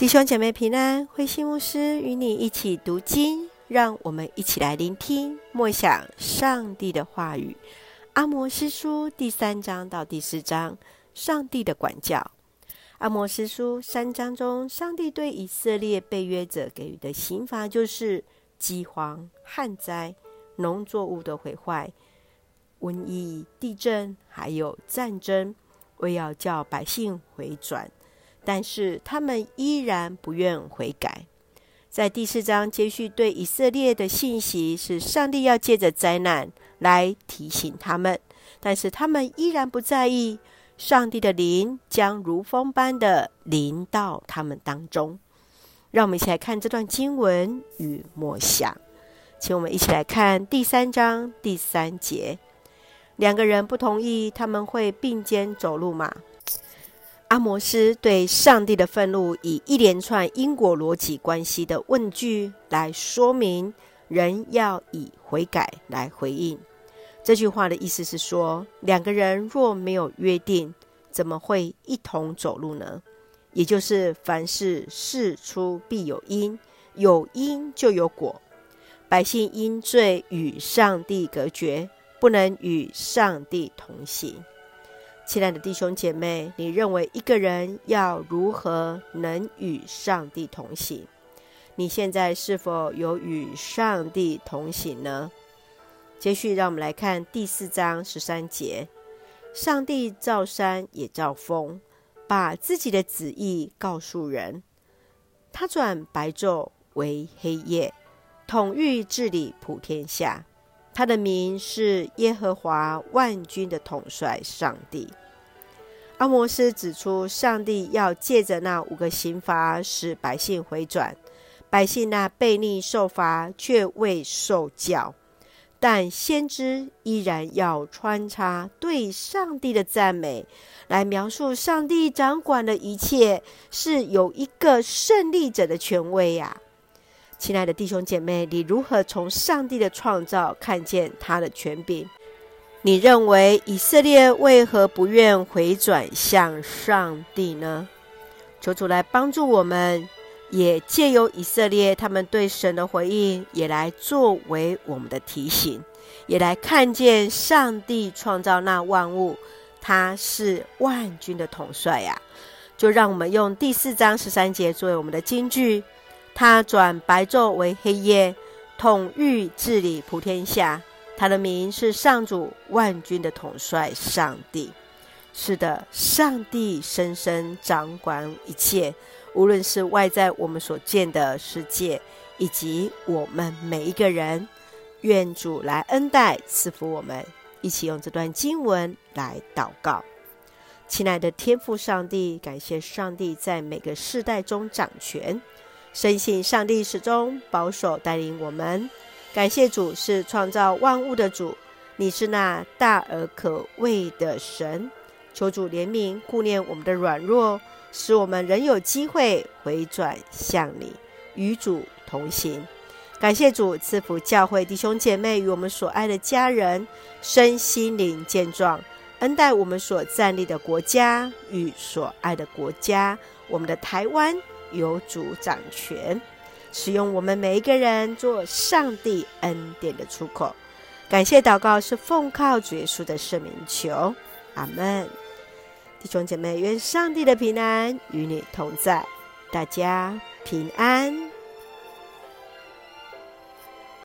弟兄姐妹平安，慧心牧师与你一起读经，让我们一起来聆听默想上帝的话语。阿摩司书第三章到第四章，上帝的管教。阿摩司书三章中，上帝对以色列背约者给予的刑罚就是饥荒、旱灾、农作物的毁坏、瘟疫、地震，还有战争，为要叫百姓回转。但是他们依然不愿悔改。在第四章接续对以色列的信息是，上帝要借着灾难来提醒他们，但是他们依然不在意。上帝的灵将如风般的临到他们当中。让我们一起来看这段经文与默想，请我们一起来看第三章第三节：两个人不同意，他们会并肩走路吗？阿摩斯对上帝的愤怒，以一连串因果逻辑关系的问句来说明，人要以悔改来回应。这句话的意思是说，两个人若没有约定，怎么会一同走路呢？也就是凡事事出必有因，有因就有果。百姓因罪与上帝隔绝，不能与上帝同行。亲爱的弟兄姐妹，你认为一个人要如何能与上帝同行？你现在是否有与上帝同行呢？接续，让我们来看第四章十三节：上帝造山也造风，把自己的旨意告诉人。他转白昼为黑夜，统御治理普天下。他的名是耶和华万军的统帅上帝。阿摩斯指出，上帝要借着那五个刑罚使百姓回转，百姓那悖逆受罚却未受教，但先知依然要穿插对上帝的赞美，来描述上帝掌管的一切是有一个胜利者的权威呀、亲爱的弟兄姐妹，你如何从上帝的创造看见他的权柄？你认为以色列为何不愿回转向上帝呢？求主来帮助我们，也借由以色列他们对神的回应，也来作为我们的提醒，也来看见上帝创造那万物，他是万军的统帅呀、啊。就让我们用第四章十三节作为我们的金句：他转白昼为黑夜，统御治理普天下。他的名是上主万军的统帅上帝。是的，上帝深深掌管一切，无论是外在我们所见的世界，以及我们每一个人。愿主来恩待赐福我们，一起用这段经文来祷告。亲爱的天父上帝，感谢上帝在每个世代中掌权，深信上帝始终保守带领我们。感谢主是创造万物的主，你是那大而可畏的神。求主怜悯顾念我们的软弱，使我们仍有机会回转向你，与主同行。感谢主赐福教会弟兄姐妹与我们所爱的家人身心灵健壮，恩待我们所站立的国家与所爱的国家，我们的台湾有主掌权。使用我们每一个人做上帝恩典的出口，感谢祷告是奉靠主耶稣的圣名求，阿门。弟兄姐妹，愿上帝的平安与你同在，大家平安。